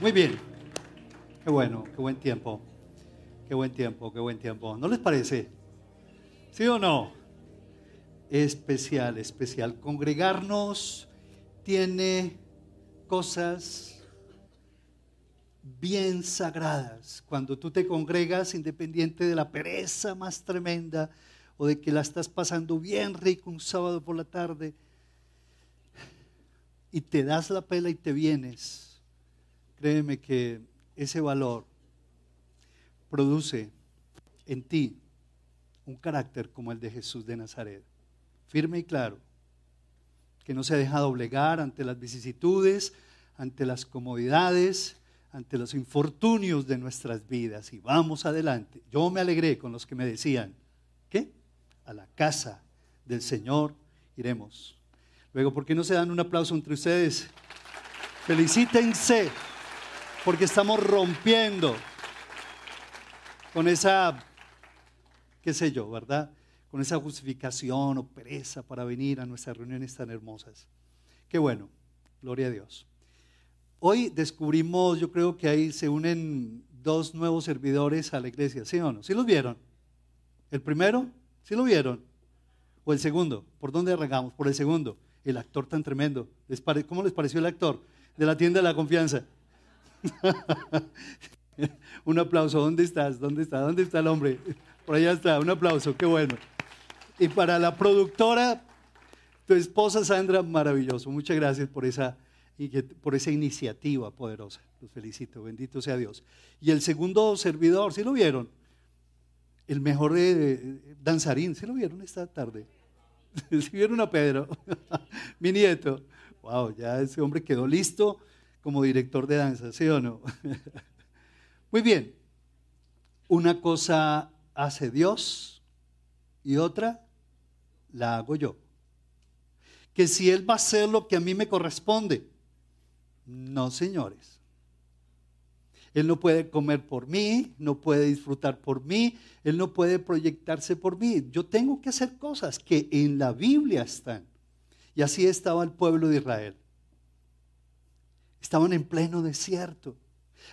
Muy bien. Qué bueno, qué buen tiempo. Qué buen tiempo, qué buen tiempo. ¿No les parece? ¿Sí o no? Especial, especial. Congregarnos tiene cosas bien sagradas. Cuando tú te congregas, independiente de la pereza más tremenda o de que la estás pasando bien rico un sábado por la tarde, y te das la pela y te vienes, créeme que ese valor produce en ti un carácter como el de Jesús de Nazaret, firme y claro, que no se deja doblegar ante las vicisitudes, ante las comodidades, ante los infortunios de nuestras vidas y vamos adelante. Yo me alegré con los que me decían, ¿qué? A la casa del Señor iremos. Luego, ¿por qué no se dan un aplauso entre ustedes? Felicítense, porque estamos rompiendo con esa, qué sé yo, ¿verdad? Con esa justificación o pereza para venir a nuestras reuniones tan hermosas. Qué bueno, gloria a Dios. Hoy descubrimos, yo creo que ahí se unen dos nuevos servidores a la iglesia, ¿sí o no? ¿Sí los vieron? ¿El primero? ¿Sí lo vieron? ¿O el segundo? ¿Por dónde arrancamos? Por el segundo el actor tan tremendo. ¿Cómo les pareció el actor de la tienda de la confianza? un aplauso, ¿dónde estás? ¿Dónde está? ¿Dónde está el hombre? Por allá está, un aplauso, qué bueno. Y para la productora, tu esposa Sandra, maravilloso. Muchas gracias por esa, por esa iniciativa poderosa. Los felicito, bendito sea Dios. Y el segundo servidor, ¿sí lo vieron? El mejor danzarín, ¿sí lo vieron esta tarde? si vieron a Pedro, mi nieto, wow, ya ese hombre quedó listo como director de danza, ¿sí o no? Muy bien, una cosa hace Dios y otra la hago yo. Que si Él va a hacer lo que a mí me corresponde, no, señores. Él no puede comer por mí, no puede disfrutar por mí, Él no puede proyectarse por mí. Yo tengo que hacer cosas que en la Biblia están. Y así estaba el pueblo de Israel. Estaban en pleno desierto.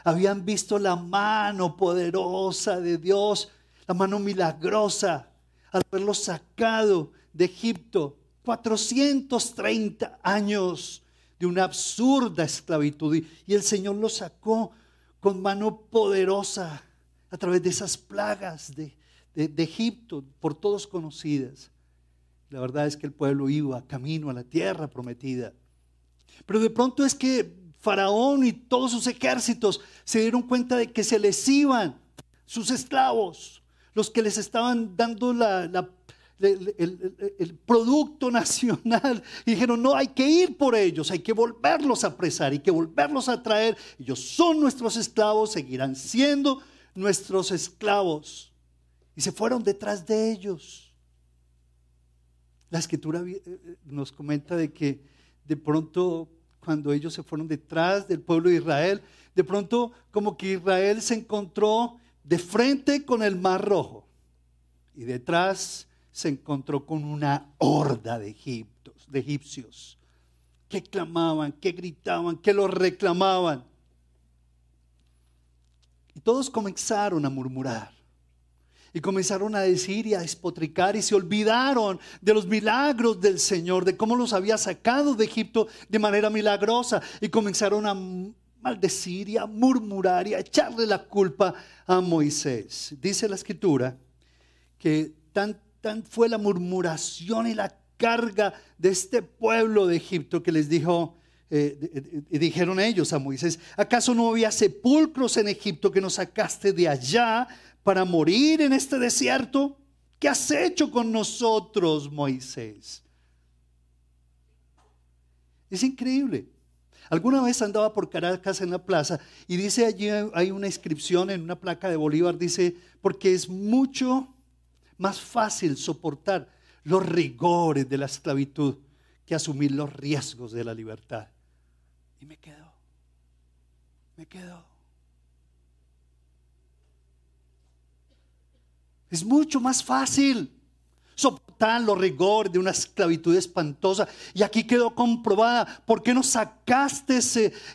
Habían visto la mano poderosa de Dios, la mano milagrosa, al haberlo sacado de Egipto. 430 años de una absurda esclavitud. Y el Señor lo sacó con mano poderosa a través de esas plagas de, Egipto, por todos conocidas. La verdad es que el pueblo iba camino a la tierra prometida. Pero de pronto es que Faraón y todos sus ejércitos se dieron cuenta de que se les iban sus esclavos, los que les estaban dando la, la el, producto nacional. Y dijeron, no, hay que ir por ellos, hay que volverlos a apresar, hay que volverlos a traer. Ellos son nuestros esclavos, seguirán siendo nuestros esclavos. Y se fueron detrás de ellos. La escritura eh, eh, nos comenta de que de pronto cuando ellos se fueron detrás del pueblo de Israel, de pronto como que Israel se encontró de frente con el mar rojo y detrás se encontró con una horda de, de egipcios que clamaban, que gritaban, que lo reclamaban. Y todos comenzaron a murmurar. Y comenzaron a decir y a despotricar y se olvidaron de los milagros del Señor, de cómo los había sacado de Egipto de manera milagrosa. Y comenzaron a maldecir y a murmurar y a echarle la culpa a Moisés. Dice la escritura que tanto fue la murmuración y la carga de este pueblo de Egipto que les dijo, eh, y dijeron ellos a Moisés, ¿acaso no había sepulcros en Egipto que nos sacaste de allá para morir en este desierto? ¿Qué has hecho con nosotros, Moisés? Es increíble. Alguna vez andaba por Caracas en la plaza y dice allí, hay una inscripción en una placa de Bolívar, dice, porque es mucho más fácil soportar los rigores de la esclavitud que asumir los riesgos de la libertad. Y me quedo, me quedo. Es mucho más fácil soportar los rigores de una esclavitud espantosa. Y aquí quedó comprobada. ¿Por qué no sacaste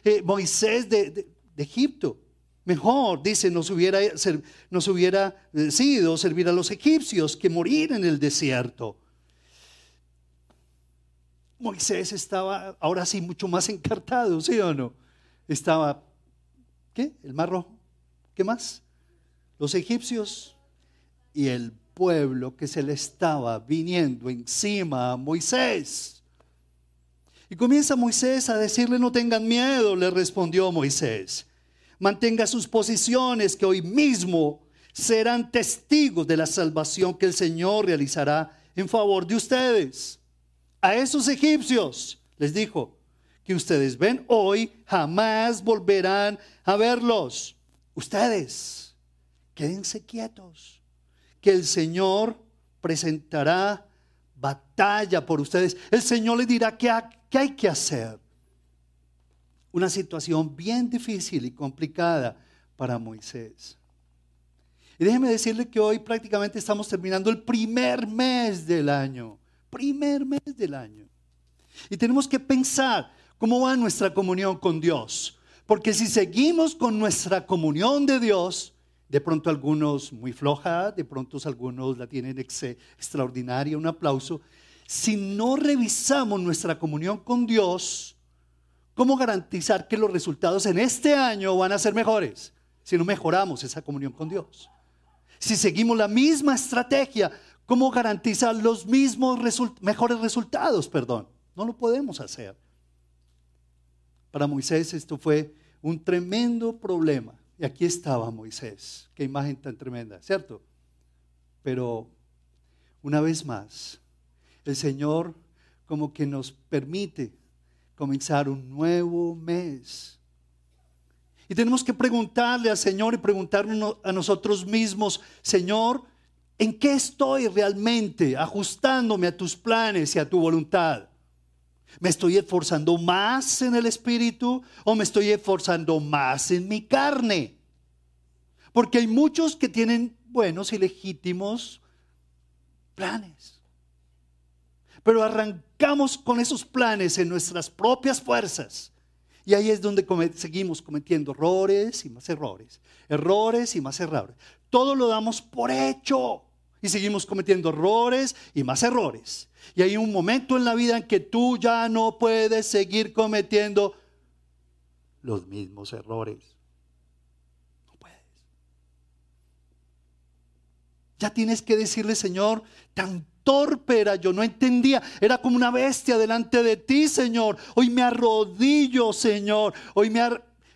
eh, Moisés de, Egipto. Mejor, dice, nos hubiera, hubiera sido servir a los egipcios que morir en el desierto. Moisés estaba ahora sí mucho más encartado, ¿sí o no? Estaba, ¿qué? El mar rojo. ¿Qué más? Los egipcios y el pueblo que se le estaba viniendo encima a Moisés. Y comienza Moisés a decirle, no tengan miedo, le respondió Moisés. Mantenga sus posiciones que hoy mismo serán testigos de la salvación que el Señor realizará en favor de ustedes. A esos egipcios les dijo, que ustedes ven hoy jamás volverán a verlos. Ustedes, quédense quietos que el Señor presentará batalla por ustedes. El Señor les dirá qué, hay que hacer. Una situación bien difícil y complicada para Moisés. Y déjeme decirle que hoy prácticamente estamos terminando el primer mes del año. Primer mes del año. Y tenemos que pensar cómo va nuestra comunión con Dios. Porque si seguimos con nuestra comunión de Dios, de pronto algunos muy floja, de pronto algunos la tienen extraordinaria, un aplauso. Si no revisamos nuestra comunión con Dios, ¿cómo garantizar que los resultados en este año van a ser mejores? Si no mejoramos esa comunión con Dios. Si seguimos la misma estrategia, ¿cómo garantizar los mismos mejores resultados? Perdón, no lo podemos hacer. Para Moisés esto fue un tremendo problema. Y aquí estaba Moisés. Qué imagen tan tremenda, ¿cierto? Pero una vez más, el Señor como que nos permite comenzar un nuevo mes. Y tenemos que preguntarle al Señor y preguntarnos a nosotros mismos, Señor, ¿en qué estoy realmente ajustándome a tus planes y a tu voluntad? ¿Me estoy esforzando más en el espíritu o me estoy esforzando más en mi carne? Porque hay muchos que tienen buenos y legítimos planes. Pero arrancamos con esos planes en nuestras propias fuerzas. Y ahí es donde seguimos cometiendo errores y más errores. Errores y más errores. Todo lo damos por hecho. Y seguimos cometiendo errores y más errores. Y hay un momento en la vida en que tú ya no puedes seguir cometiendo los mismos errores. No puedes. Ya tienes que decirle, Señor, tan torpe era yo, no entendía, era como una bestia delante de ti, Señor. Hoy me arrodillo, Señor. Hoy me,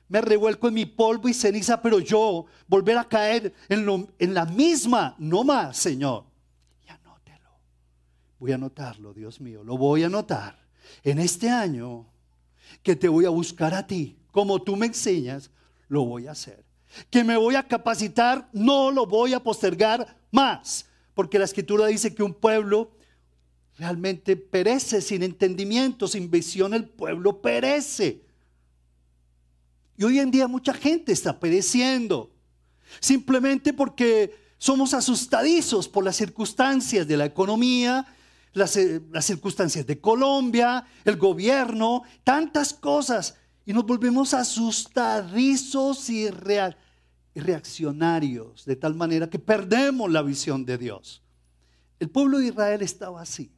me revuelco en mi polvo y ceniza, pero yo volver a caer en, en la misma, no más, Señor. Voy a anotarlo, Dios mío, lo voy a anotar. En este año que te voy a buscar a ti, como tú me enseñas, lo voy a hacer. Que me voy a capacitar, no lo voy a postergar más. Porque la escritura dice que un pueblo realmente perece sin entendimiento, sin visión, el pueblo perece. Y hoy en día mucha gente está pereciendo. Simplemente porque somos asustadizos por las circunstancias de la economía, eh, las, circunstancias de Colombia, el gobierno, tantas cosas. Y nos volvemos asustadizos y, y reaccionarios, de tal manera que perdemos la visión de Dios. El pueblo de Israel estaba así.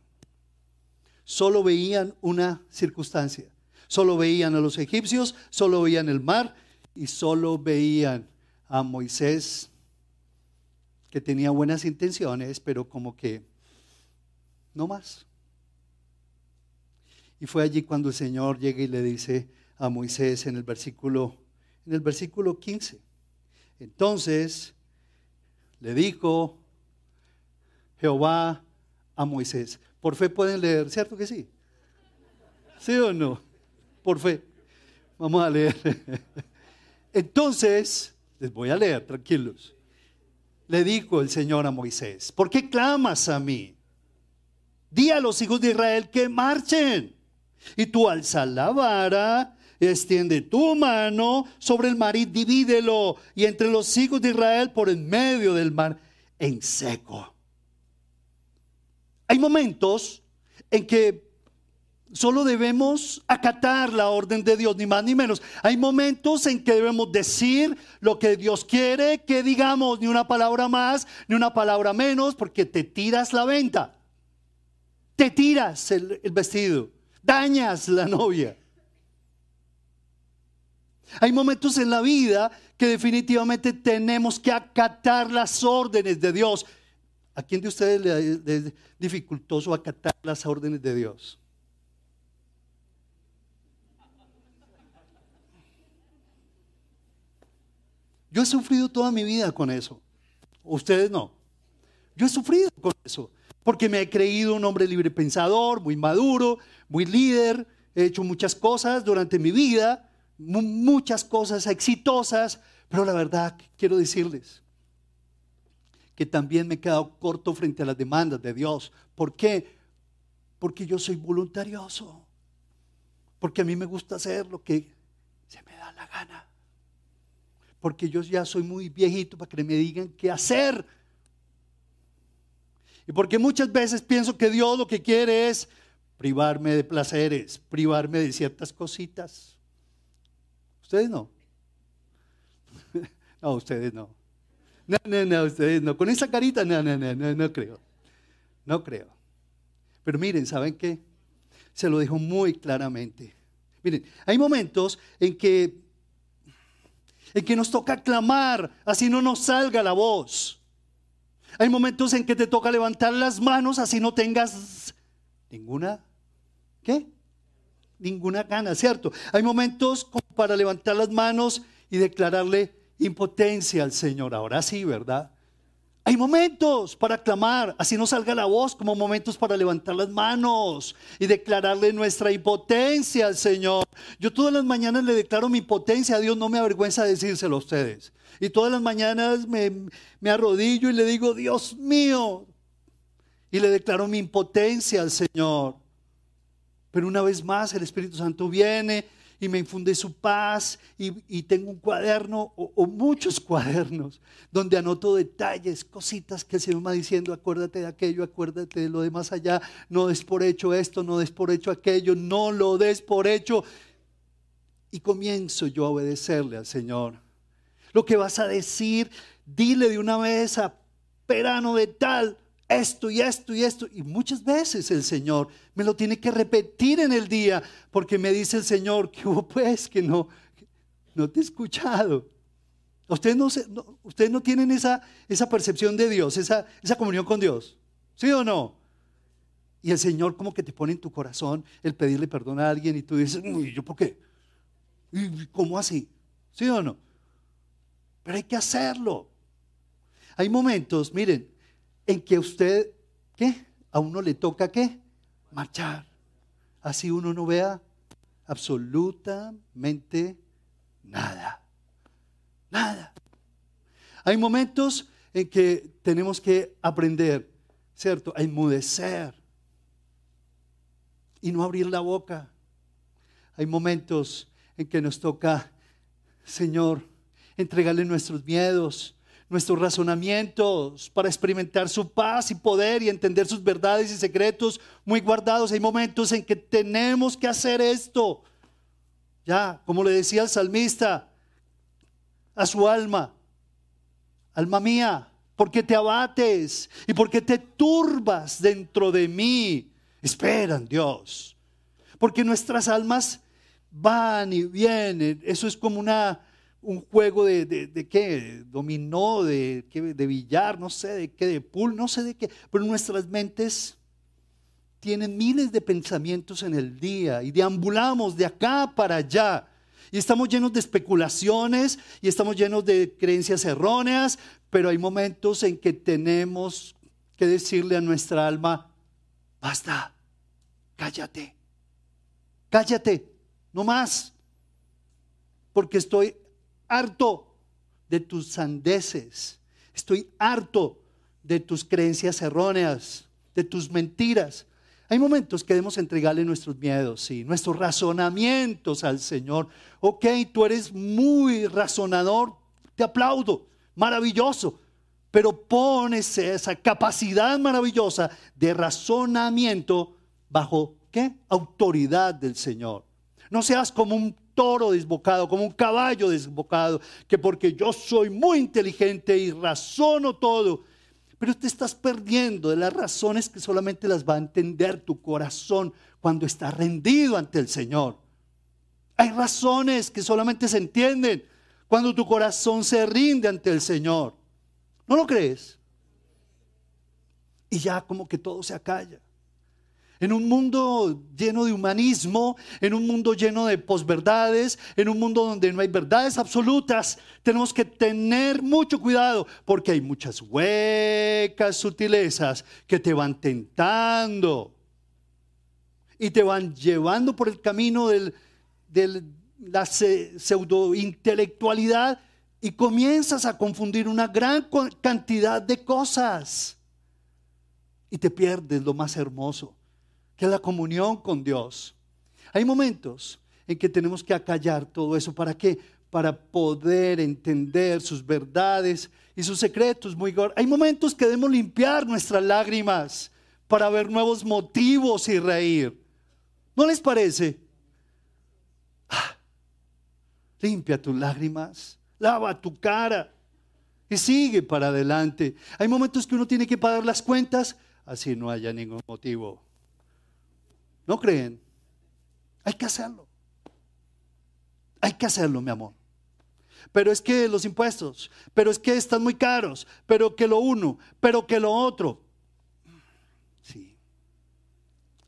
Solo veían una circunstancia. Solo veían a los egipcios, solo veían el mar y solo veían a Moisés, que tenía buenas intenciones, pero como que no más. Y fue allí cuando el Señor llega y le dice a Moisés en el versículo, en el versículo 15. Entonces le dijo Jehová a Moisés. Por fe pueden leer, ¿cierto que sí? ¿Sí o no? Por fe. Vamos a leer. Entonces, les voy a leer, tranquilos. Le dijo el Señor a Moisés, ¿por qué clamas a mí? Di a los hijos de Israel que marchen. Y tú alza la vara, extiende tu mano sobre el mar y divídelo. Y entre los hijos de Israel por en medio del mar en seco. Hay momentos en que Solo debemos acatar la orden de Dios, ni más ni menos. Hay momentos en que debemos decir lo que Dios quiere que digamos, ni una palabra más, ni una palabra menos, porque te tiras la venta, te tiras el, vestido, dañas la novia. Hay momentos en la vida que definitivamente tenemos que acatar las órdenes de Dios. ¿A quién de ustedes le es dificultoso acatar las órdenes de Dios? Yo he sufrido toda mi vida con eso. Ustedes no. Yo he sufrido con eso. Porque me he creído un hombre libre pensador, muy maduro, muy líder. He hecho muchas cosas durante mi vida, muchas cosas exitosas. Pero la verdad, quiero decirles que también me he quedado corto frente a las demandas de Dios. ¿Por qué? Porque yo soy voluntarioso. Porque a mí me gusta hacer lo que se me da la gana porque yo ya soy muy viejito para que me digan qué hacer. Y porque muchas veces pienso que Dios lo que quiere es privarme de placeres, privarme de ciertas cositas. Ustedes no. No, ustedes no. No, no, no, ustedes no. Con esa carita, no, no, no, no, no creo. No creo. Pero miren, ¿saben qué? Se lo dejo muy claramente. Miren, hay momentos en que en que nos toca clamar, así no nos salga la voz. Hay momentos en que te toca levantar las manos, así no tengas ninguna, ¿qué? Ninguna gana, ¿cierto? Hay momentos como para levantar las manos y declararle impotencia al Señor. Ahora sí, ¿verdad? Hay momentos para clamar, así no salga la voz, como momentos para levantar las manos y declararle nuestra impotencia al Señor. Yo todas las mañanas le declaro mi impotencia a Dios, no me avergüenza decírselo a ustedes. Y todas las mañanas me, me arrodillo y le digo, Dios mío, y le declaro mi impotencia al Señor. Pero una vez más el Espíritu Santo viene y me infunde su paz y, tengo un cuaderno o, muchos cuadernos donde anoto detalles, cositas que el Señor me va diciendo, acuérdate de aquello, acuérdate de lo demás allá, no des por hecho esto, no des por hecho aquello, no lo des por hecho. Y comienzo yo a obedecerle al Señor. Lo que vas a decir, dile de una vez a Perano de tal, esto y esto y esto. Y muchas veces el Señor me lo tiene que repetir en el día porque me dice el Señor que hubo pues que no, no te he escuchado. Ustedes no, ustedes no tienen esa, esa percepción de Dios, esa, esa comunión con Dios. ¿Sí o no? Y el Señor como que te pone en tu corazón el pedirle perdón a alguien y tú dices, ¿y yo por qué? ¿Y cómo así? ¿Sí o no? Pero hay que hacerlo. Hay momentos, miren, en que usted, ¿qué? A uno le toca qué? Marchar. Así uno no vea absolutamente nada. Nada. Hay momentos en que tenemos que aprender, ¿cierto? A enmudecer y no abrir la boca. Hay momentos en que nos toca, Señor, entregarle nuestros miedos, nuestros razonamientos para experimentar su paz y poder y entender sus verdades y secretos muy guardados. Hay momentos en que tenemos que hacer esto. Ya, como le decía el salmista a su alma, alma mía, ¿por qué te abates y por qué te turbas dentro de mí? Esperan Dios. Porque nuestras almas van y vienen. Eso es como una un juego de, de, qué, dominó, de, de billar, no sé de qué, de pool, no sé de qué, pero nuestras mentes tienen miles de pensamientos en el día y deambulamos de acá para allá. Y estamos llenos de especulaciones y estamos llenos de creencias erróneas, pero hay momentos en que tenemos que decirle a nuestra alma, basta, cállate, cállate, no más, porque estoy harto de tus sandeces. Estoy harto de tus creencias erróneas, de tus mentiras. Hay momentos que debemos entregarle nuestros miedos, y nuestros razonamientos al Señor. Ok, tú eres muy razonador, te aplaudo, maravilloso, pero pones esa capacidad maravillosa de razonamiento bajo ¿qué? Autoridad del Señor. No seas como un toro desbocado, como un caballo desbocado, que porque yo soy muy inteligente y razono todo, pero te estás perdiendo de las razones que solamente las va a entender tu corazón cuando está rendido ante el Señor. Hay razones que solamente se entienden cuando tu corazón se rinde ante el Señor. ¿No lo crees? Y ya como que todo se acalla. En un mundo lleno de humanismo, en un mundo lleno de posverdades, en un mundo donde no hay verdades absolutas, tenemos que tener mucho cuidado porque hay muchas huecas sutilezas que te van tentando y te van llevando por el camino de la pseudointelectualidad y comienzas a confundir una gran cantidad de cosas y te pierdes lo más hermoso que es la comunión con Dios. Hay momentos en que tenemos que acallar todo eso. ¿Para qué? Para poder entender sus verdades y sus secretos. Muy Hay momentos que debemos limpiar nuestras lágrimas para ver nuevos motivos y reír. ¿No les parece? Ah, limpia tus lágrimas, lava tu cara y sigue para adelante. Hay momentos que uno tiene que pagar las cuentas, así no haya ningún motivo. ¿No creen? Hay que hacerlo. Hay que hacerlo, mi amor. Pero es que los impuestos, pero es que están muy caros, pero que lo uno, pero que lo otro. Sí,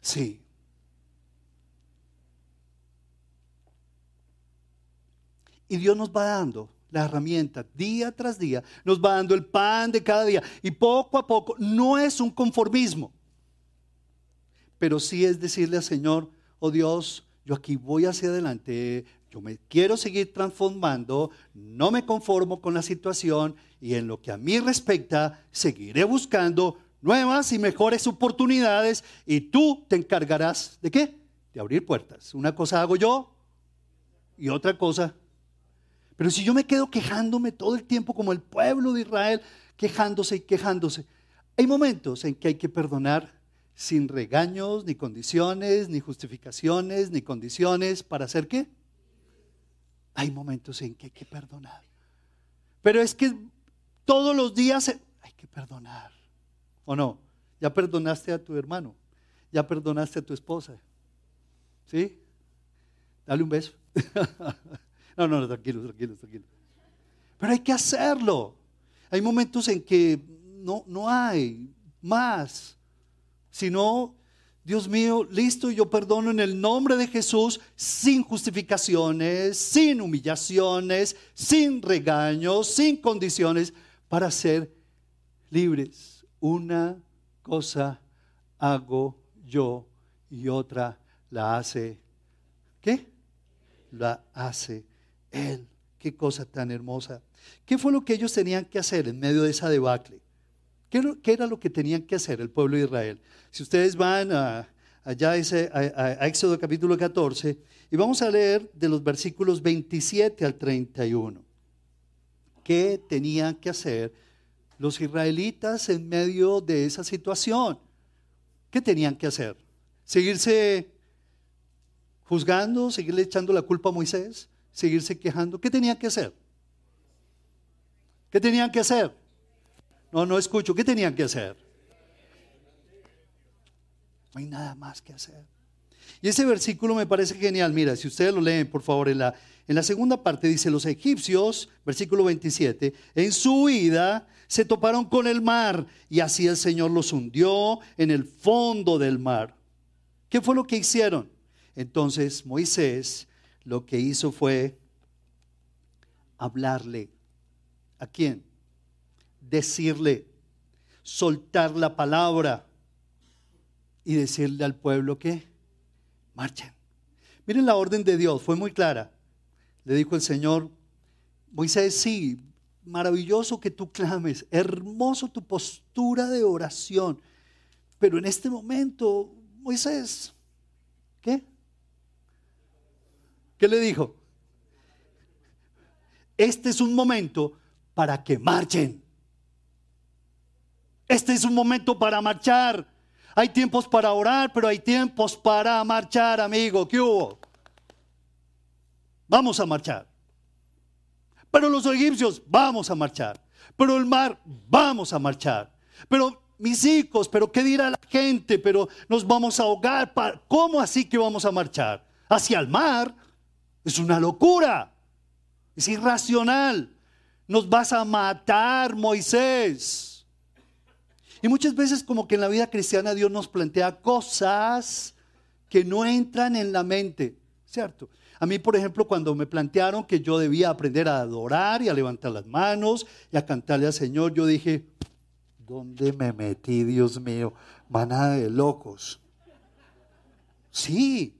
sí. Y Dios nos va dando la herramienta día tras día, nos va dando el pan de cada día. Y poco a poco, no es un conformismo pero sí es decirle al Señor, oh Dios, yo aquí voy hacia adelante, yo me quiero seguir transformando, no me conformo con la situación y en lo que a mí respecta, seguiré buscando nuevas y mejores oportunidades y tú te encargarás de qué? De abrir puertas. Una cosa hago yo y otra cosa. Pero si yo me quedo quejándome todo el tiempo como el pueblo de Israel, quejándose y quejándose, hay momentos en que hay que perdonar sin regaños, ni condiciones, ni justificaciones, ni condiciones para hacer qué. Hay momentos en que hay que perdonar. Pero es que todos los días hay que perdonar. ¿O no? Ya perdonaste a tu hermano, ya perdonaste a tu esposa. ¿Sí? Dale un beso. no, no, tranquilo, tranquilo, tranquilo. Pero hay que hacerlo. Hay momentos en que no, no hay más sino, Dios mío, listo, yo perdono en el nombre de Jesús sin justificaciones, sin humillaciones, sin regaños, sin condiciones, para ser libres. Una cosa hago yo y otra la hace. ¿Qué? La hace Él. Qué cosa tan hermosa. ¿Qué fue lo que ellos tenían que hacer en medio de esa debacle? ¿Qué, era lo que tenían que hacer el pueblo de Israel? Si ustedes van a, allá ese, a, Éxodo capítulo 14, y vamos a leer de los versículos 27 al 31. ¿Qué tenían que hacer los israelitas en medio de esa situación? ¿Qué tenían que hacer? ¿Seguirse juzgando? ¿Seguirle echando la culpa a Moisés? ¿Seguirse quejando? ¿Qué tenían que hacer? ¿Qué tenían que hacer? No, no escucho. ¿Qué tenían que hacer? No hay nada más que hacer. Y ese versículo me parece genial. Mira, si ustedes lo leen, por favor, en la, en la segunda parte dice, los egipcios, versículo 27, en su huida se toparon con el mar y así el Señor los hundió en el fondo del mar. ¿Qué fue lo que hicieron? Entonces Moisés lo que hizo fue hablarle. ¿A quién? Decirle, soltar la palabra y decirle al pueblo que marchen. Miren la orden de Dios, fue muy clara. Le dijo el Señor, Moisés, sí, maravilloso que tú clames, hermoso tu postura de oración, pero en este momento, Moisés, ¿qué? ¿Qué le dijo? Este es un momento para que marchen. Este es un momento para marchar. Hay tiempos para orar, pero hay tiempos para marchar, amigo. ¿Qué hubo? Vamos a marchar. Pero los egipcios, vamos a marchar. Pero el mar, vamos a marchar. Pero mis hijos, pero ¿qué dirá la gente? Pero nos vamos a ahogar. ¿Cómo así que vamos a marchar? Hacia el mar. Es una locura. Es irracional. Nos vas a matar, Moisés. Y muchas veces como que en la vida cristiana Dios nos plantea cosas que no entran en la mente, ¿cierto? A mí, por ejemplo, cuando me plantearon que yo debía aprender a adorar y a levantar las manos y a cantarle al Señor, yo dije, ¿dónde me metí, Dios mío? Manada de locos. Sí,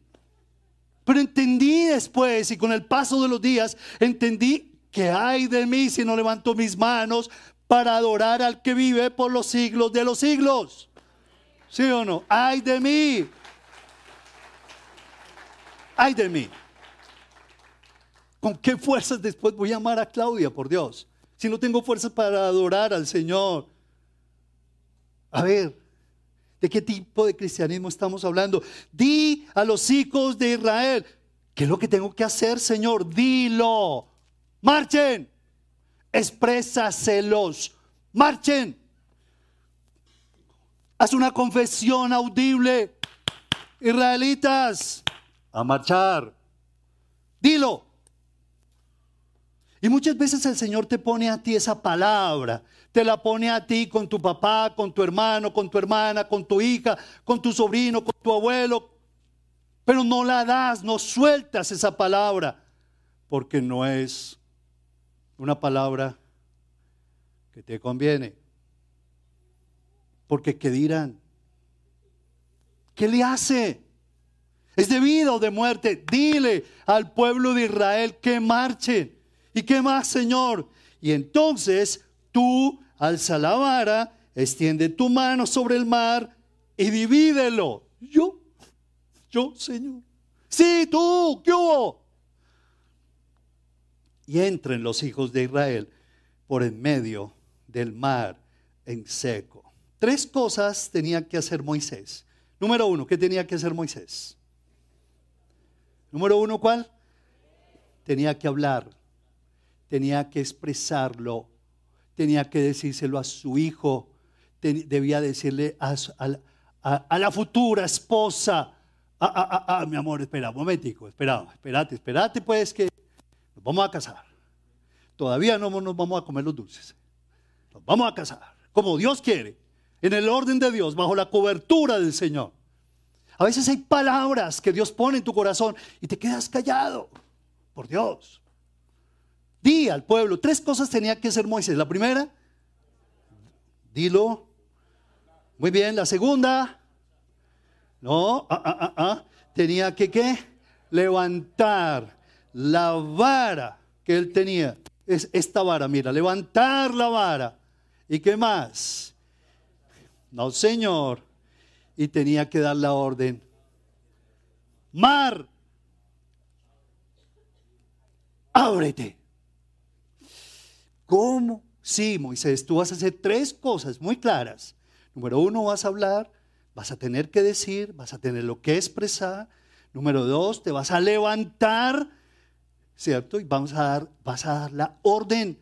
pero entendí después y con el paso de los días, entendí que hay de mí si no levanto mis manos para adorar al que vive por los siglos de los siglos. ¿Sí o no? Ay de mí. Ay de mí. ¿Con qué fuerzas después voy a amar a Claudia, por Dios? Si no tengo fuerzas para adorar al Señor. A ver, ¿De qué tipo de cristianismo estamos hablando? Di a los hijos de Israel, ¿qué es lo que tengo que hacer, Señor? Dilo. Marchen. Exprésaselos. Marchen. Haz una confesión audible. Israelitas, a marchar. Dilo. Y muchas veces el Señor te pone a ti esa palabra te la pone a ti con tu papá, con tu hermano, con tu hermana, con tu hija, con tu sobrino, con tu abuelo. Pero no la das, no sueltas esa palabra, porque no es una palabra que te conviene. Porque ¿qué dirán? ¿Qué le hace? ¿Es de vida o de muerte? Dile al pueblo de Israel que marche. ¿Y qué más, Señor? Y entonces Tú alza la vara, extiende tu mano sobre el mar y divídelo. Yo, yo, Señor. Sí, tú, ¿qué hubo? Y entren los hijos de Israel por en medio del mar en seco. Tres cosas tenía que hacer Moisés. Número uno, ¿qué tenía que hacer Moisés? Número uno, ¿cuál? Tenía que hablar, tenía que expresarlo tenía que decírselo a su hijo, debía decirle a, la futura esposa, ah, mi amor, espera un momentico, espera, espérate, espérate pues que vamos a casar. Todavía no nos vamos a comer los dulces. Nos vamos a casar, como Dios quiere, en el orden de Dios, bajo la cobertura del Señor. A veces hay palabras que Dios pone en tu corazón y te quedas callado, por Dios. Di al pueblo, tres cosas tenía que hacer Moisés. La primera, dilo. Muy bien, la segunda, no, ah, ah, ah. tenía que ¿qué? levantar la vara que él tenía. Es esta vara, mira, levantar la vara. ¿Y qué más? No, Señor. Y tenía que dar la orden. Mar, ábrete. ¿Cómo? Sí, Moisés, tú vas a hacer tres cosas muy claras. Número uno, vas a hablar, vas a tener que decir, vas a tener lo que expresar. Número dos, te vas a levantar, ¿cierto? Y a dar, vas a dar la orden.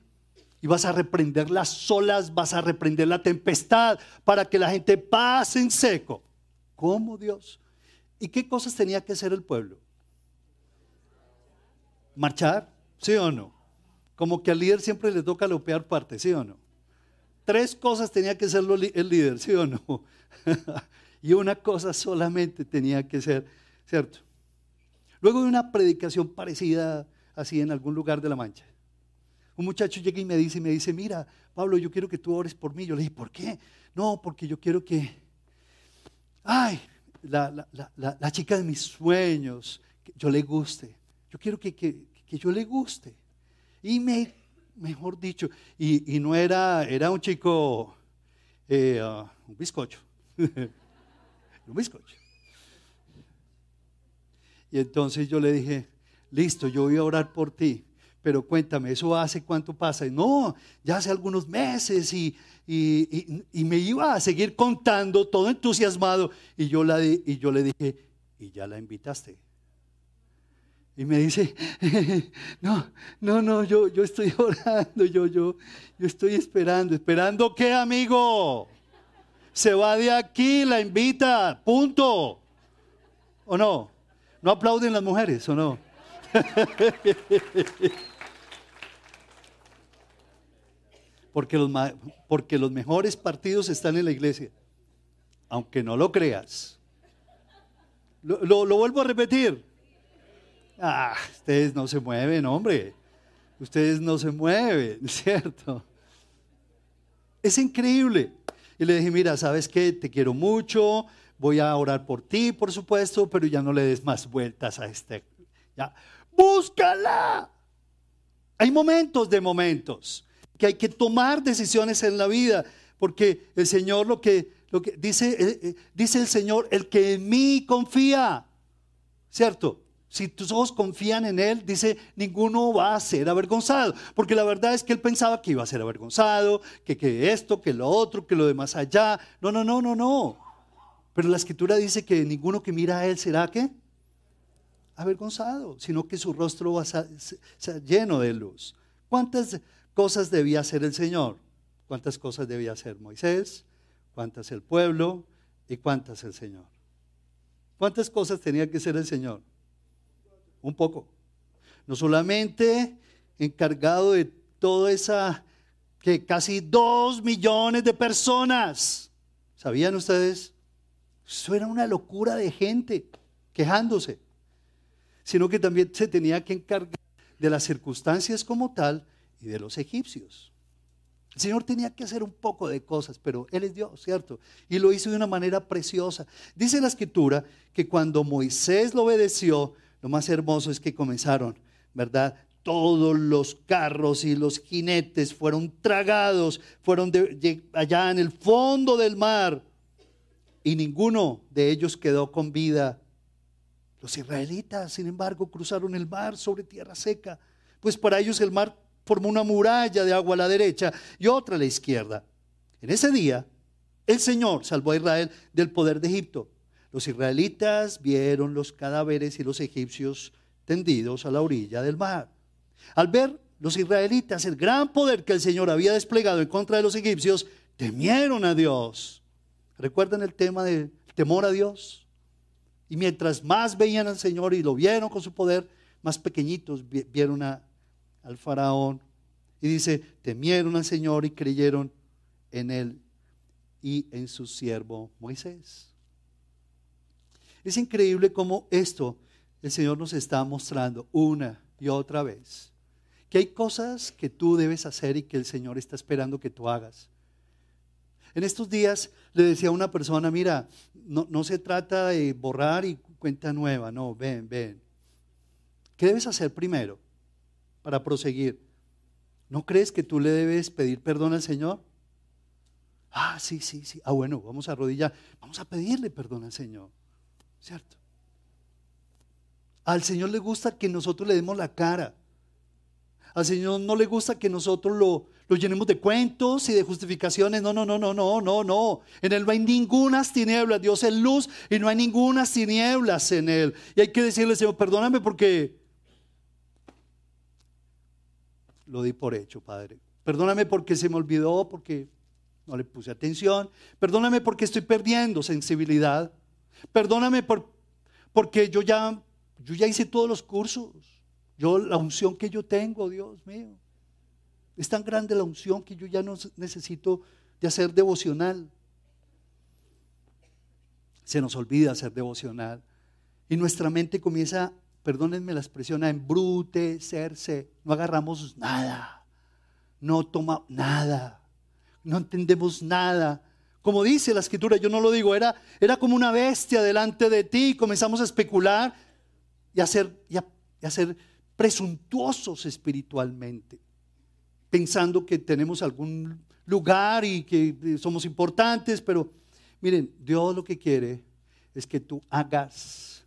Y vas a reprender las olas, vas a reprender la tempestad para que la gente pase en seco. ¿Cómo Dios? ¿Y qué cosas tenía que hacer el pueblo? ¿Marchar? ¿Sí o no? Como que al líder siempre le toca la peor parte, ¿sí o no? Tres cosas tenía que ser el líder, ¿sí o no? y una cosa solamente tenía que ser, ¿cierto? Luego de una predicación parecida así en algún lugar de la Mancha, un muchacho llega y me dice, me dice, mira, Pablo, yo quiero que tú ores por mí. Yo le dije, ¿por qué? No, porque yo quiero que, ay, la, chica de mis sueños, que yo le guste. Yo quiero que, que yo le guste. Y me, mejor dicho, y, no era, era un chico, eh, ah, un bizcocho, un bizcocho. Y entonces yo le dije, listo, yo voy a orar por ti, pero cuéntame, ¿eso hace cuánto pasa? Y no, ya hace algunos meses y, y, me iba a seguir contando, todo entusiasmado. Y yo, la y yo le dije, ¿y ya la invitaste? Y me dice, no, no, no, yo, yo estoy orando, yo, yo, yo estoy esperando. ¿Esperando qué, amigo? Se va de aquí, la invita, punto. ¿O no? ¿No aplauden las mujeres o no? Porque, los, porque los mejores partidos están en la iglesia, aunque no lo creas. Lo, vuelvo a repetir. Ah, ustedes no se mueven, hombre. Ustedes no se mueven, ¿cierto? Es increíble. Y le dije, mira, ¿sabes qué? Te quiero mucho, voy a orar por ti, por supuesto, pero ya no le des más vueltas a este. Ya, búscala. Hay momentos de momentos que hay que tomar decisiones en la vida, porque el Señor lo que, lo que dice, eh, eh, dice el Señor, el que en mí confía, ¿cierto? Si tus ojos confían en Él, dice, ninguno va a ser avergonzado. Porque la verdad es que Él pensaba que iba a ser avergonzado, que, que esto, que lo otro, que lo demás allá. No, no, no, no, no. Pero la escritura dice que ninguno que mira a Él será que avergonzado, sino que su rostro va a ser lleno de luz. ¿Cuántas cosas debía hacer el Señor? ¿Cuántas cosas debía hacer Moisés? ¿Cuántas el pueblo? ¿Y cuántas el Señor? ¿Cuántas cosas tenía que hacer el Señor? Un poco. No solamente encargado de toda esa, que casi dos millones de personas. ¿Sabían ustedes? Eso era una locura de gente quejándose sino que también se tenía que encargar de las circunstancias como tal y de los egipcios. El Señor tenía que hacer un poco de cosas, pero Él es Dios, ¿cierto? Y lo hizo de una manera preciosa. Dice la escritura que cuando Moisés lo obedeció, lo más hermoso es que comenzaron, ¿verdad? Todos los carros y los jinetes fueron tragados, fueron allá en el fondo del mar y ninguno de ellos quedó con vida los israelitas, sin embargo, cruzaron el mar sobre tierra seca, pues para ellos el mar formó una muralla de agua a la derecha y otra a la izquierda. En ese día, el Señor salvó a Israel del poder de Egipto. Los israelitas vieron los cadáveres y los egipcios tendidos a la orilla del mar. Al ver los israelitas el gran poder que el Señor había desplegado en contra de los egipcios, temieron a Dios. ¿Recuerdan el tema del temor a Dios? Y mientras más veían al Señor y lo vieron con su poder, más pequeñitos vieron al faraón. Y dice, temieron al Señor y creyeron en él y en su siervo Moisés. Es increíble cómo esto el Señor nos está mostrando una y otra vez. Que hay cosas que tú debes hacer y que el Señor está esperando que tú hagas. En estos días le decía a una persona, mira, no, se trata de borrar y cuenta nueva, no, ven, ven. ¿Qué debes hacer primero para proseguir? ¿No crees que tú le debes pedir perdón al Señor? Ah, sí, sí, sí. Ah, bueno, vamos a arrodillar. Vamos a pedirle perdón al Señor. ¿Cierto? Al Señor le gusta que nosotros le demos la cara. Al Señor no le gusta que nosotros lo, lo llenemos de cuentos y de justificaciones. No, no, no, no, no, no, no. En Él no hay ninguna tinieblas. Dios es luz y no hay ninguna tinieblas en Él. Y hay que decirle, Señor, perdóname porque lo di por hecho, Padre. Perdóname porque se me olvidó, porque no le puse atención. Perdóname porque estoy perdiendo sensibilidad. Perdóname por, porque yo ya, yo ya hice todos los cursos. Yo, la unción que yo tengo, Dios mío. Es tan grande la unción que yo ya no necesito de hacer devocional. Se nos olvida hacer devocional. Y nuestra mente comienza, perdónenme la expresión, a embrutecerse. No agarramos nada. No toma nada. No entendemos nada. Como dice la escritura, yo no lo digo, era, era como una bestia delante de ti. comenzamos a especular y a ser, y a ser presuntuosos espiritualmente, pensando que tenemos algún lugar y que somos importantes, pero miren, Dios lo que quiere es que tú hagas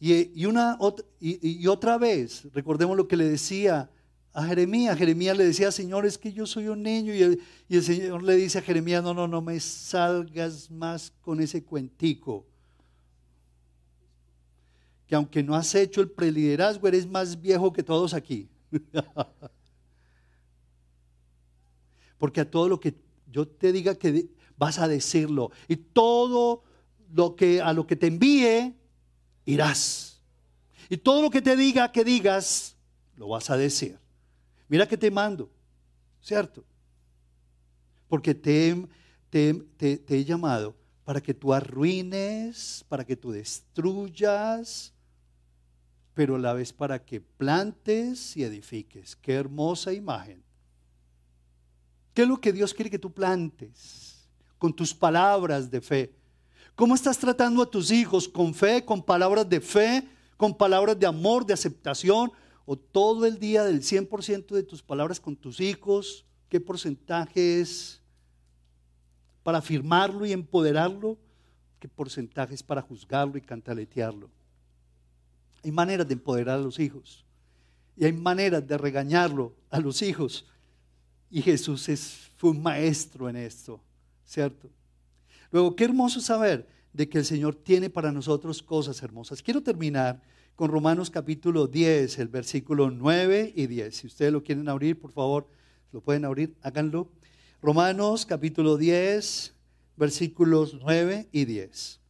Y, y, otra vez, recordemos lo que le decía a Jeremías. Jeremías le decía, Señor, es que yo soy un niño. Y el, y el Señor le dice a Jeremías, no, no, no me salgas más con ese cuentico. Que aunque no has hecho el preliderazgo, eres más viejo que todos aquí. Porque a todo lo que yo te diga que vas a decirlo. Y todo lo que a lo que te envíe, irás. Y todo lo que te diga que digas, lo vas a decir. Mira que te mando, ¿cierto? Porque te, te, he llamado para que tú arruines, para que tú destruyas, pero a la vez para que plantes y edifiques. Qué hermosa imagen. ¿Qué es lo que Dios quiere que tú plantes con tus palabras de fe? ¿Cómo estás tratando a tus hijos? ¿Con fe, con palabras de fe, con palabras de amor, de aceptación? ¿O todo el día del 100% de tus palabras con tus hijos? ¿Qué porcentaje es para afirmarlo y empoderarlo? ¿Qué porcentaje es para juzgarlo y cantaletearlo? Hay maneras de empoderar a los hijos y hay maneras de regañarlo a los hijos. Y Jesús es, fue un maestro en esto, ¿cierto? Luego, qué hermoso saber de que el Señor tiene para nosotros cosas hermosas. Quiero terminar con Romanos capítulo 10, el versículo 9 y 10. Si ustedes lo quieren abrir, por favor, lo pueden abrir, háganlo. Romanos capítulo 10, versículos 9 y 10.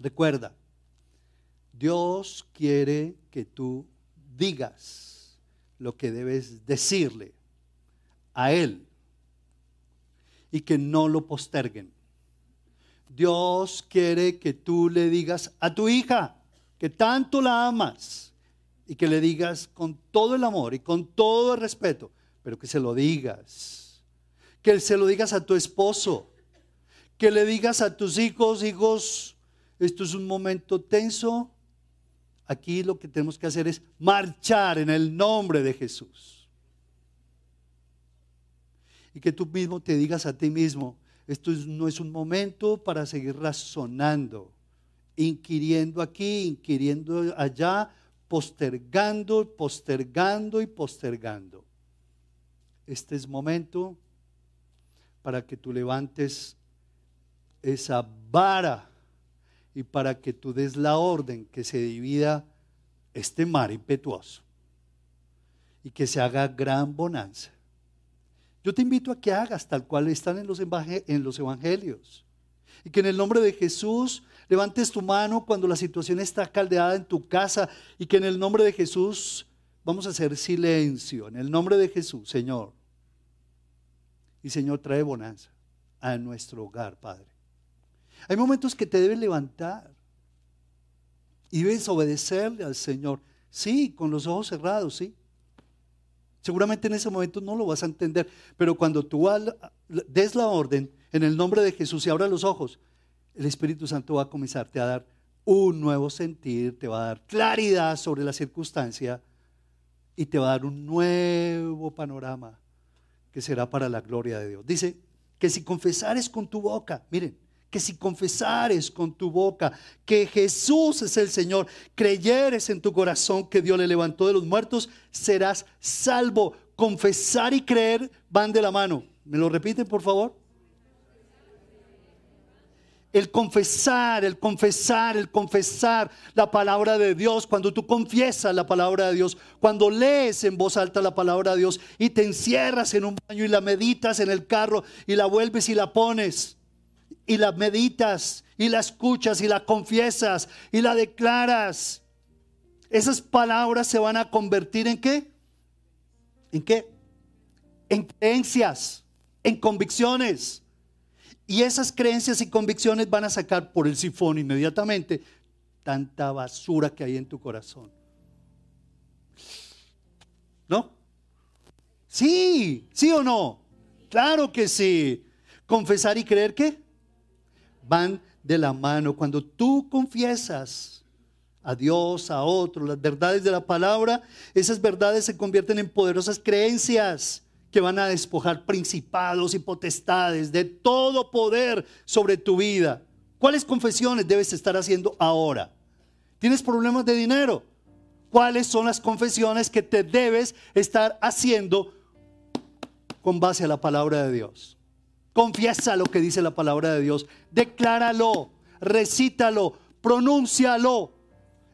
Recuerda, Dios quiere que tú digas lo que debes decirle a Él y que no lo posterguen. Dios quiere que tú le digas a tu hija que tanto la amas y que le digas con todo el amor y con todo el respeto, pero que se lo digas. Que se lo digas a tu esposo, que le digas a tus hijos, hijos, esto es un momento tenso. Aquí lo que tenemos que hacer es marchar en el nombre de Jesús. Y que tú mismo te digas a ti mismo, esto no es un momento para seguir razonando, inquiriendo aquí, inquiriendo allá, postergando, postergando y postergando. Este es momento para que tú levantes esa vara y para que tú des la orden que se divida este mar impetuoso y que se haga gran bonanza. Yo te invito a que hagas tal cual están en los, en los evangelios. Y que en el nombre de Jesús levantes tu mano cuando la situación está caldeada en tu casa y que en el nombre de Jesús vamos a hacer silencio. En el nombre de Jesús, Señor. Y Señor, trae bonanza a nuestro hogar, Padre. Hay momentos que te debes levantar y debes obedecerle al Señor. Sí, con los ojos cerrados, sí. Seguramente en ese momento no lo vas a entender, pero cuando tú des la orden en el nombre de Jesús y abras los ojos, el Espíritu Santo va a comenzarte a dar un nuevo sentir, te va a dar claridad sobre la circunstancia y te va a dar un nuevo panorama que será para la gloria de Dios. Dice que si confesares con tu boca, miren, que si confesares con tu boca que Jesús es el Señor, creyeres en tu corazón que Dios le levantó de los muertos, serás salvo. Confesar y creer van de la mano. ¿Me lo repiten, por favor? El confesar, el confesar, el confesar la palabra de Dios, cuando tú confiesas la palabra de Dios, cuando lees en voz alta la palabra de Dios y te encierras en un baño y la meditas en el carro y la vuelves y la pones y la meditas y la escuchas y la confiesas y la declaras, esas palabras se van a convertir en qué? ¿En qué? En creencias, en convicciones. Y esas creencias y convicciones van a sacar por el sifón inmediatamente tanta basura que hay en tu corazón. ¿No? Sí, sí o no. Claro que sí. Confesar y creer que van de la mano. Cuando tú confiesas a Dios, a otros, las verdades de la palabra, esas verdades se convierten en poderosas creencias que van a despojar principados y potestades de todo poder sobre tu vida. ¿Cuáles confesiones debes estar haciendo ahora? ¿Tienes problemas de dinero? ¿Cuáles son las confesiones que te debes estar haciendo con base a la palabra de Dios? Confiesa lo que dice la palabra de Dios. Decláralo, recítalo, pronúncialo.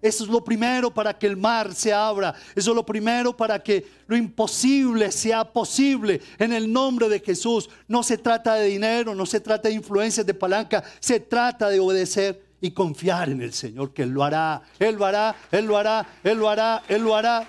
Eso es lo primero para que el mar se abra. Eso es lo primero para que lo imposible sea posible. En el nombre de Jesús. No se trata de dinero, no se trata de influencias de palanca. Se trata de obedecer y confiar en el Señor que Él lo hará. Él lo hará, Él lo hará, Él lo hará, Él lo hará.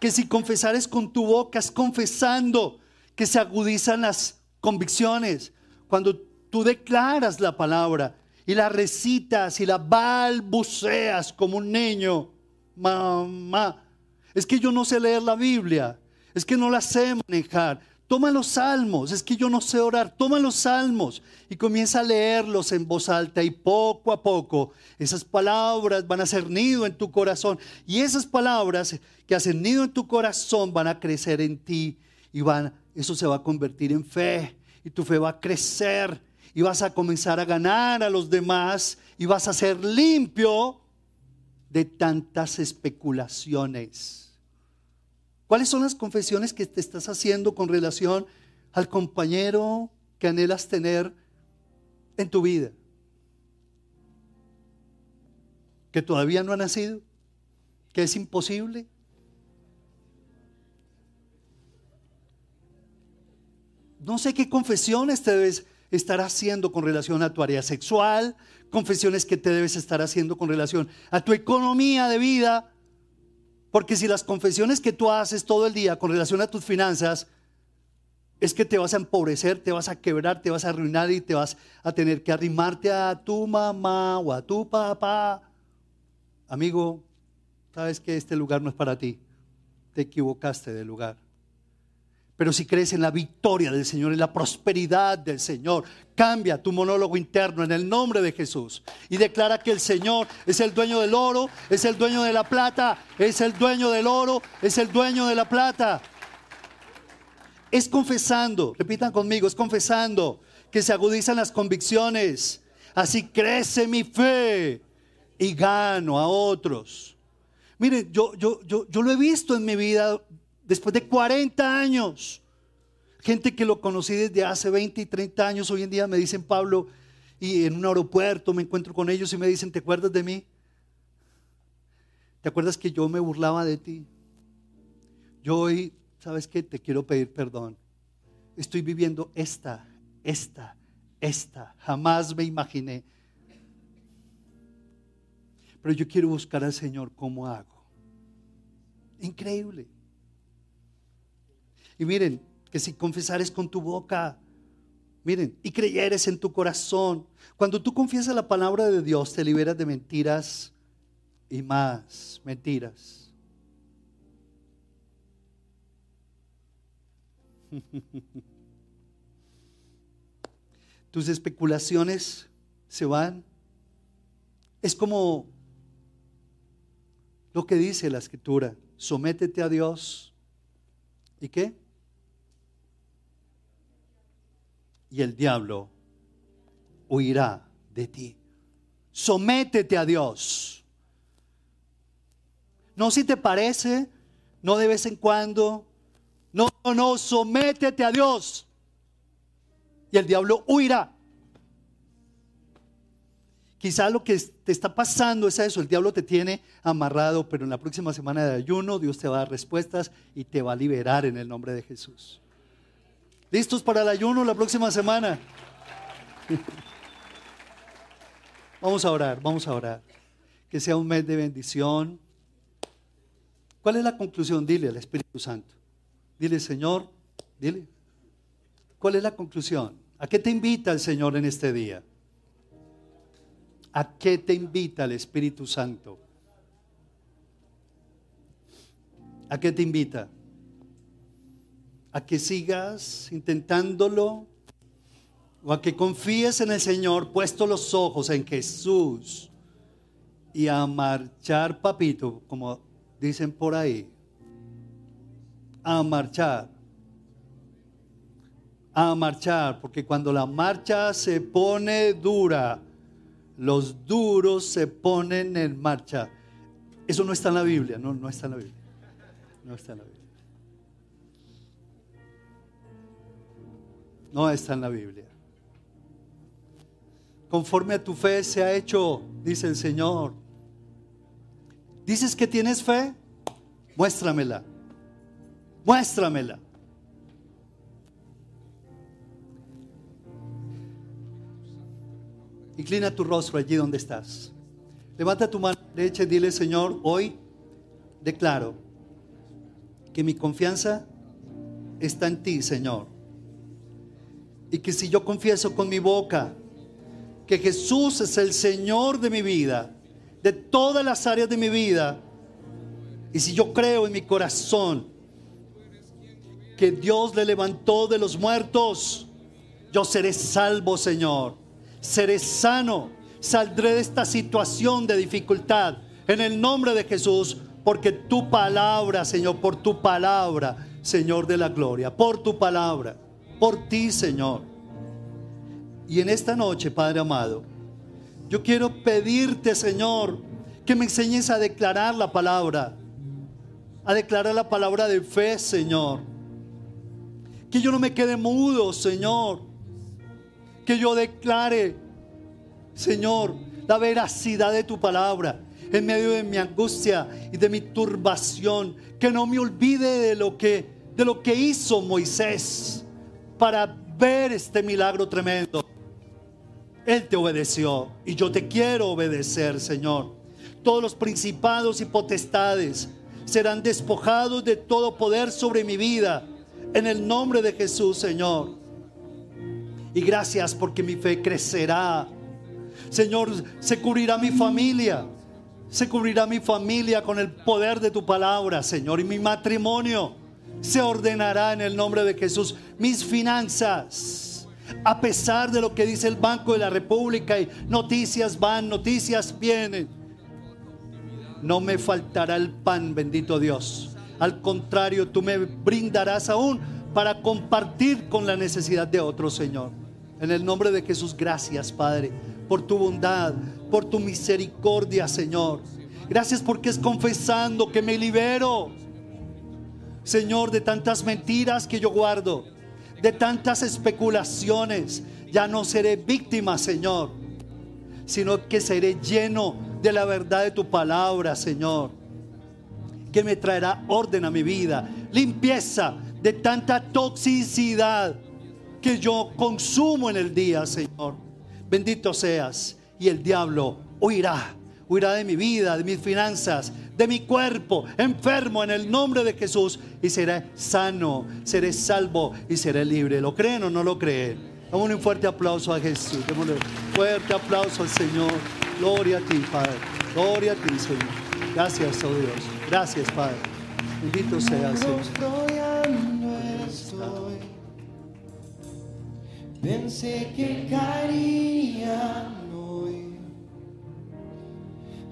Que si confesares con tu boca, es confesando que se agudizan las convicciones. Cuando tú declaras la palabra y la recitas y la balbuceas como un niño. Mamá, es que yo no sé leer la Biblia, es que no la sé manejar. Toma los salmos, es que yo no sé orar, toma los salmos y comienza a leerlos en voz alta y poco a poco esas palabras van a ser nido en tu corazón y esas palabras que hacen nido en tu corazón van a crecer en ti y van, eso se va a convertir en fe y tu fe va a crecer y vas a comenzar a ganar a los demás y vas a ser limpio de tantas especulaciones. ¿Cuáles son las confesiones que te estás haciendo con relación al compañero que anhelas tener en tu vida? Que todavía no ha nacido, que es imposible. No sé qué confesiones te debes estar haciendo con relación a tu área sexual, confesiones que te debes estar haciendo con relación a tu economía de vida. Porque si las confesiones que tú haces todo el día con relación a tus finanzas, es que te vas a empobrecer, te vas a quebrar, te vas a arruinar y te vas a tener que arrimarte a tu mamá o a tu papá. Amigo, sabes que este lugar no es para ti. Te equivocaste de lugar. Pero si crees en la victoria del Señor, en la prosperidad del Señor, cambia tu monólogo interno en el nombre de Jesús y declara que el Señor es el dueño del oro, es el dueño de la plata, es el dueño del oro, es el dueño de la plata. Es confesando, repitan conmigo, es confesando que se agudizan las convicciones. Así crece mi fe y gano a otros. Miren, yo, yo, yo, yo lo he visto en mi vida después de 40 años. Gente que lo conocí desde hace 20 y 30 años, hoy en día me dicen, Pablo, y en un aeropuerto me encuentro con ellos y me dicen, ¿te acuerdas de mí? ¿Te acuerdas que yo me burlaba de ti? Yo hoy, ¿sabes qué? Te quiero pedir perdón. Estoy viviendo esta, esta, esta. Jamás me imaginé. Pero yo quiero buscar al Señor cómo hago. Increíble. Y miren, que si confesares con tu boca, miren, y creyeres en tu corazón, cuando tú confiesas la palabra de Dios, te liberas de mentiras y más mentiras. Tus especulaciones se van. Es como lo que dice la escritura, sométete a Dios. ¿Y qué? Y el diablo huirá de ti. Sométete a Dios. No si te parece, no de vez en cuando. No, no, no, sométete a Dios. Y el diablo huirá. Quizá lo que te está pasando es eso, el diablo te tiene amarrado, pero en la próxima semana de ayuno Dios te va a dar respuestas y te va a liberar en el nombre de Jesús. ¿Listos para el ayuno la próxima semana? Vamos a orar, vamos a orar. Que sea un mes de bendición. ¿Cuál es la conclusión? Dile al Espíritu Santo. Dile, Señor, dile. ¿Cuál es la conclusión? ¿A qué te invita el Señor en este día? ¿A qué te invita el Espíritu Santo? ¿A qué te invita? A que sigas intentándolo o a que confíes en el Señor, puesto los ojos en Jesús y a marchar, papito, como dicen por ahí, a marchar, a marchar, porque cuando la marcha se pone dura, los duros se ponen en marcha. Eso no está en la Biblia, no, no está en la Biblia. No está en la Biblia. No está en la Biblia. Conforme a tu fe se ha hecho, dice el Señor. ¿Dices que tienes fe? Muéstramela. Muéstramela. Inclina tu rostro allí donde estás. Levanta tu mano derecha y dile, Señor, hoy declaro que mi confianza está en ti, Señor. Y que si yo confieso con mi boca que Jesús es el Señor de mi vida, de todas las áreas de mi vida, y si yo creo en mi corazón que Dios le levantó de los muertos, yo seré salvo, Señor. Seré sano. Saldré de esta situación de dificultad en el nombre de Jesús, porque tu palabra, Señor, por tu palabra, Señor de la gloria, por tu palabra, por ti, Señor. Y en esta noche, Padre amado, yo quiero pedirte, Señor, que me enseñes a declarar la palabra, a declarar la palabra de fe, Señor. Que yo no me quede mudo, Señor. Que yo declare, Señor, la veracidad de tu palabra en medio de mi angustia y de mi turbación. Que no me olvide de lo que, de lo que hizo Moisés para ver este milagro tremendo. Él te obedeció y yo te quiero obedecer, Señor. Todos los principados y potestades serán despojados de todo poder sobre mi vida. En el nombre de Jesús, Señor. Y gracias porque mi fe crecerá. Señor, se cubrirá mi familia. Se cubrirá mi familia con el poder de tu palabra, Señor. Y mi matrimonio se ordenará en el nombre de Jesús. Mis finanzas a pesar de lo que dice el Banco de la República y noticias van, noticias vienen. No me faltará el pan, bendito Dios. Al contrario, tú me brindarás aún para compartir con la necesidad de otro, Señor. En el nombre de Jesús, gracias, Padre, por tu bondad, por tu misericordia, Señor. Gracias porque es confesando que me libero, Señor, de tantas mentiras que yo guardo de tantas especulaciones. Ya no seré víctima, Señor, sino que seré lleno de la verdad de tu palabra, Señor, que me traerá orden a mi vida, limpieza de tanta toxicidad que yo consumo en el día, Señor. Bendito seas y el diablo huirá, huirá de mi vida, de mis finanzas, de mi cuerpo enfermo en el nombre de Jesús y seré sano, seré salvo y seré libre. ¿Lo creen o no lo creen? Damos un fuerte aplauso a Jesús. Démosle un fuerte aplauso al Señor. Gloria a ti, Padre. Gloria a ti, Señor. Gracias, oh Dios. Gracias, Padre. Bendito sea, Señor. Pensé que caería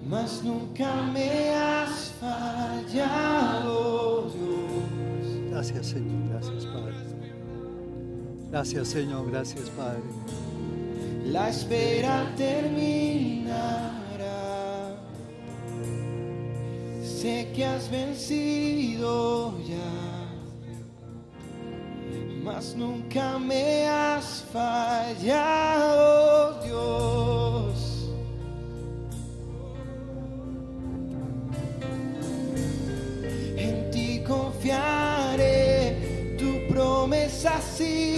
mas nunca me has fallado, Dios. Gracias, Señor, gracias, Padre. Gracias, Señor, gracias, Padre. La espera terminará. Sé que has vencido ya, mas nunca me has fallado, Dios. see